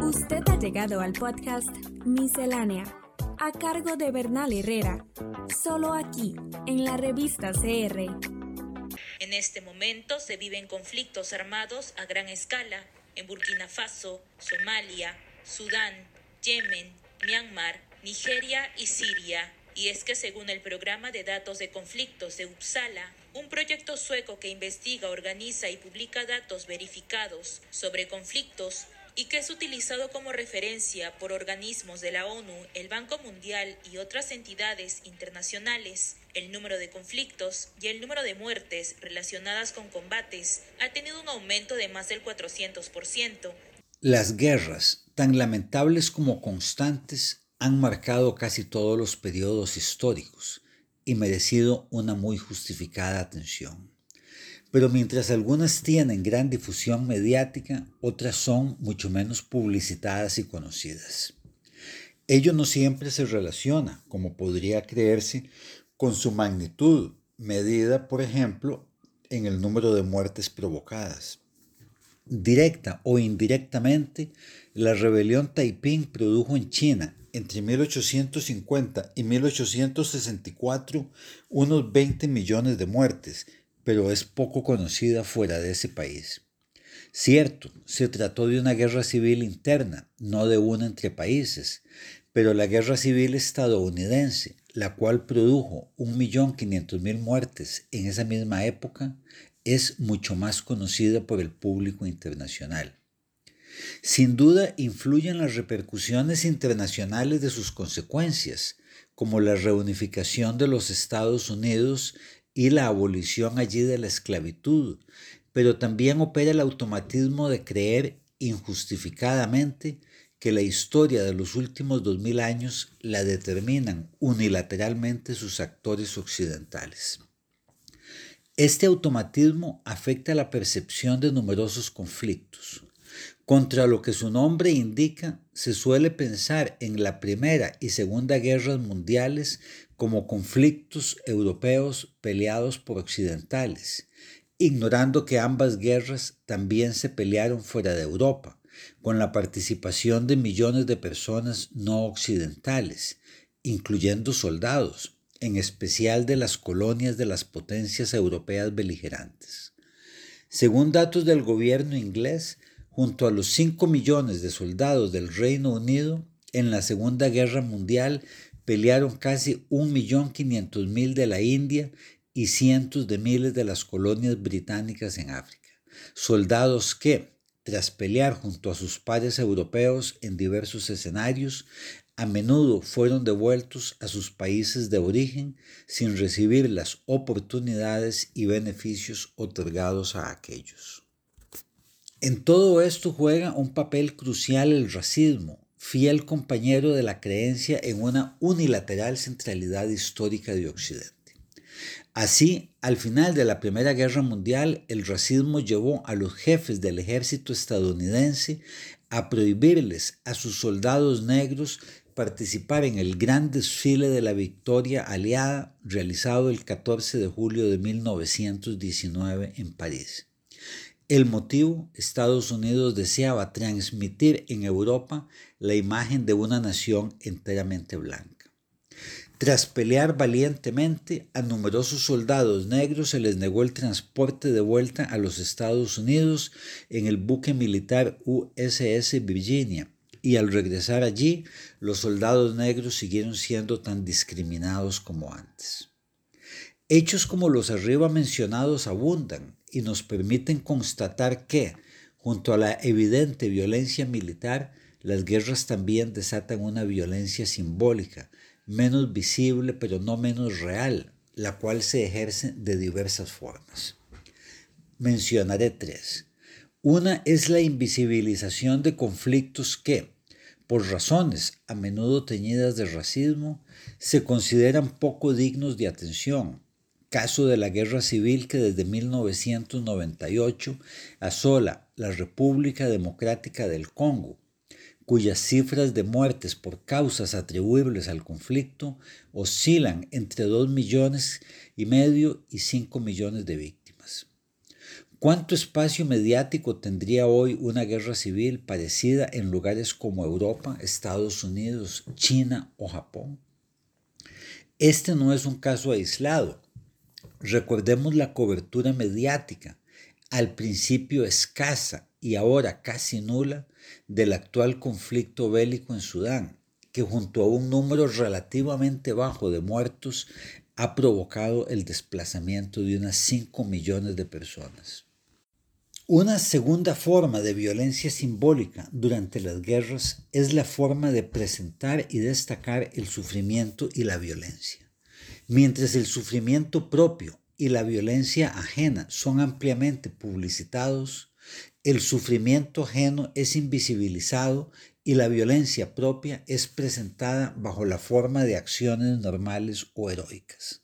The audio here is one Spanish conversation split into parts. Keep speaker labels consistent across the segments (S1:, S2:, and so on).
S1: Usted ha llegado al podcast Miscelánea, a cargo de Bernal Herrera, solo aquí, en la revista CR.
S2: En este momento se viven conflictos armados a gran escala en Burkina Faso, Somalia, Sudán, Yemen, Myanmar, Nigeria y Siria. Y es que según el programa de datos de conflictos de Uppsala, un proyecto sueco que investiga, organiza y publica datos verificados sobre conflictos y que es utilizado como referencia por organismos de la ONU, el Banco Mundial y otras entidades internacionales, el número de conflictos y el número de muertes relacionadas con combates ha tenido un aumento de más del 400%.
S3: Las guerras, tan lamentables como constantes, han marcado casi todos los periodos históricos y merecido una muy justificada atención. Pero mientras algunas tienen gran difusión mediática, otras son mucho menos publicitadas y conocidas. Ello no siempre se relaciona, como podría creerse, con su magnitud, medida, por ejemplo, en el número de muertes provocadas. Directa o indirectamente, la rebelión Taiping produjo en China entre 1850 y 1864 unos 20 millones de muertes, pero es poco conocida fuera de ese país. Cierto, se trató de una guerra civil interna, no de una entre países, pero la guerra civil estadounidense, la cual produjo 1.500.000 muertes en esa misma época, es mucho más conocida por el público internacional. Sin duda influyen las repercusiones internacionales de sus consecuencias, como la reunificación de los Estados Unidos y la abolición allí de la esclavitud, pero también opera el automatismo de creer injustificadamente que la historia de los últimos dos mil años la determinan unilateralmente sus actores occidentales. Este automatismo afecta la percepción de numerosos conflictos. Contra lo que su nombre indica, se suele pensar en la Primera y Segunda Guerras Mundiales como conflictos europeos peleados por occidentales, ignorando que ambas guerras también se pelearon fuera de Europa, con la participación de millones de personas no occidentales, incluyendo soldados, en especial de las colonias de las potencias europeas beligerantes. Según datos del gobierno inglés, junto a los 5 millones de soldados del Reino Unido, en la Segunda Guerra Mundial pelearon casi 1.500.000 de la India y cientos de miles de las colonias británicas en África. Soldados que, tras pelear junto a sus pares europeos en diversos escenarios, a menudo fueron devueltos a sus países de origen sin recibir las oportunidades y beneficios otorgados a aquellos. En todo esto juega un papel crucial el racismo, fiel compañero de la creencia en una unilateral centralidad histórica de Occidente. Así, al final de la Primera Guerra Mundial, el racismo llevó a los jefes del ejército estadounidense a prohibirles a sus soldados negros participar en el gran desfile de la victoria aliada realizado el 14 de julio de 1919 en París. El motivo, Estados Unidos deseaba transmitir en Europa la imagen de una nación enteramente blanca. Tras pelear valientemente, a numerosos soldados negros se les negó el transporte de vuelta a los Estados Unidos en el buque militar USS Virginia, y al regresar allí, los soldados negros siguieron siendo tan discriminados como antes. Hechos como los arriba mencionados abundan y nos permiten constatar que, junto a la evidente violencia militar, las guerras también desatan una violencia simbólica, menos visible pero no menos real, la cual se ejerce de diversas formas. Mencionaré tres. Una es la invisibilización de conflictos que, por razones a menudo teñidas de racismo, se consideran poco dignos de atención, caso de la guerra civil que desde 1998 asola la República Democrática del Congo, cuyas cifras de muertes por causas atribuibles al conflicto oscilan entre 2 millones y medio y 5 millones de víctimas. ¿Cuánto espacio mediático tendría hoy una guerra civil parecida en lugares como Europa, Estados Unidos, China o Japón? Este no es un caso aislado. Recordemos la cobertura mediática, al principio escasa y ahora casi nula, del actual conflicto bélico en Sudán, que junto a un número relativamente bajo de muertos ha provocado el desplazamiento de unas 5 millones de personas. Una segunda forma de violencia simbólica durante las guerras es la forma de presentar y destacar el sufrimiento y la violencia. Mientras el sufrimiento propio y la violencia ajena son ampliamente publicitados, el sufrimiento ajeno es invisibilizado y la violencia propia es presentada bajo la forma de acciones normales o heroicas.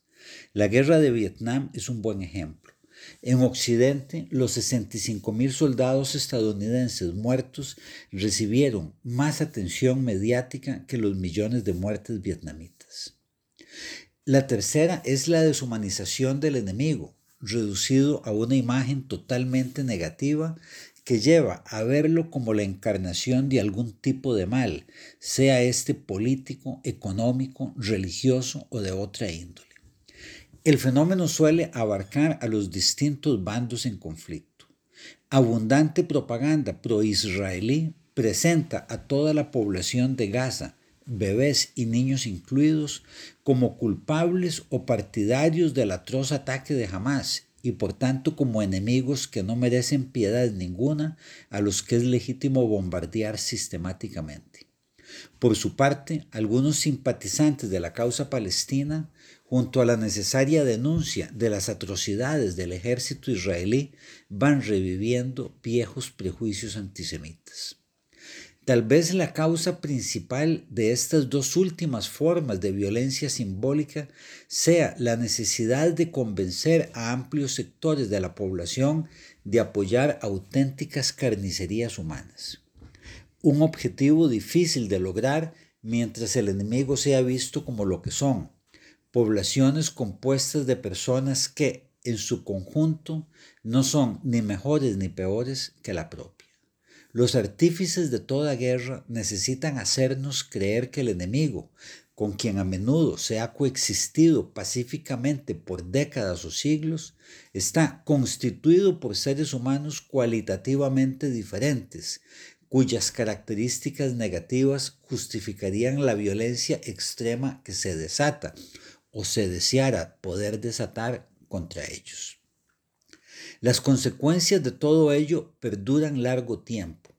S3: La guerra de Vietnam es un buen ejemplo. En Occidente, los 65.000 soldados estadounidenses muertos recibieron más atención mediática que los millones de muertes vietnamitas. La tercera es la deshumanización del enemigo, reducido a una imagen totalmente negativa que lleva a verlo como la encarnación de algún tipo de mal, sea este político, económico, religioso o de otra índole. El fenómeno suele abarcar a los distintos bandos en conflicto. Abundante propaganda pro-israelí presenta a toda la población de Gaza, bebés y niños incluidos, como culpables o partidarios del atroz ataque de Hamas y por tanto como enemigos que no merecen piedad ninguna a los que es legítimo bombardear sistemáticamente. Por su parte, algunos simpatizantes de la causa palestina, junto a la necesaria denuncia de las atrocidades del ejército israelí, van reviviendo viejos prejuicios antisemitas. Tal vez la causa principal de estas dos últimas formas de violencia simbólica sea la necesidad de convencer a amplios sectores de la población de apoyar auténticas carnicerías humanas. Un objetivo difícil de lograr mientras el enemigo sea visto como lo que son, poblaciones compuestas de personas que, en su conjunto, no son ni mejores ni peores que la propia. Los artífices de toda guerra necesitan hacernos creer que el enemigo, con quien a menudo se ha coexistido pacíficamente por décadas o siglos, está constituido por seres humanos cualitativamente diferentes, cuyas características negativas justificarían la violencia extrema que se desata o se deseara poder desatar contra ellos. Las consecuencias de todo ello perduran largo tiempo.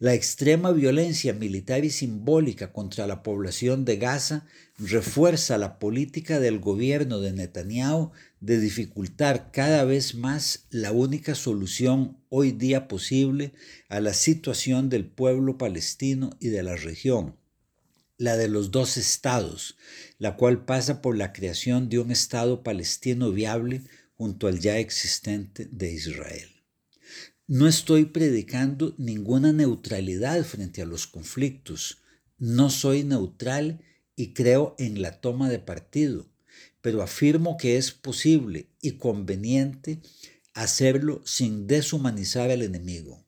S3: La extrema violencia militar y simbólica contra la población de Gaza refuerza la política del gobierno de Netanyahu de dificultar cada vez más la única solución hoy día posible a la situación del pueblo palestino y de la región, la de los dos estados, la cual pasa por la creación de un Estado palestino viable junto al ya existente de Israel. No estoy predicando ninguna neutralidad frente a los conflictos. No soy neutral y creo en la toma de partido, pero afirmo que es posible y conveniente hacerlo sin deshumanizar al enemigo,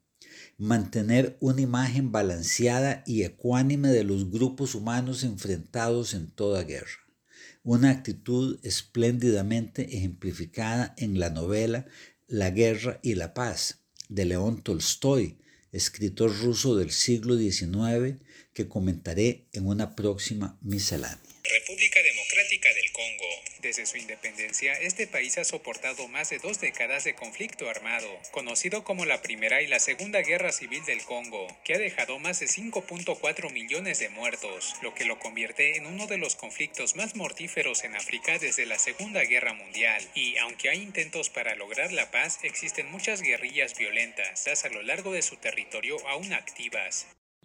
S3: mantener una imagen balanceada y ecuánime de los grupos humanos enfrentados en toda guerra una actitud espléndidamente ejemplificada en la novela La guerra y la paz de León Tolstoy, escritor ruso del siglo XIX, que comentaré en una próxima miscelánea.
S4: República Democrática del Congo. Desde su independencia, este país ha soportado más de dos décadas de conflicto armado, conocido como la Primera y la Segunda Guerra Civil del Congo, que ha dejado más de 5.4 millones de muertos, lo que lo convierte en uno de los conflictos más mortíferos en África desde la Segunda Guerra Mundial. Y aunque hay intentos para lograr la paz, existen muchas guerrillas violentas a lo largo de su territorio aún activas.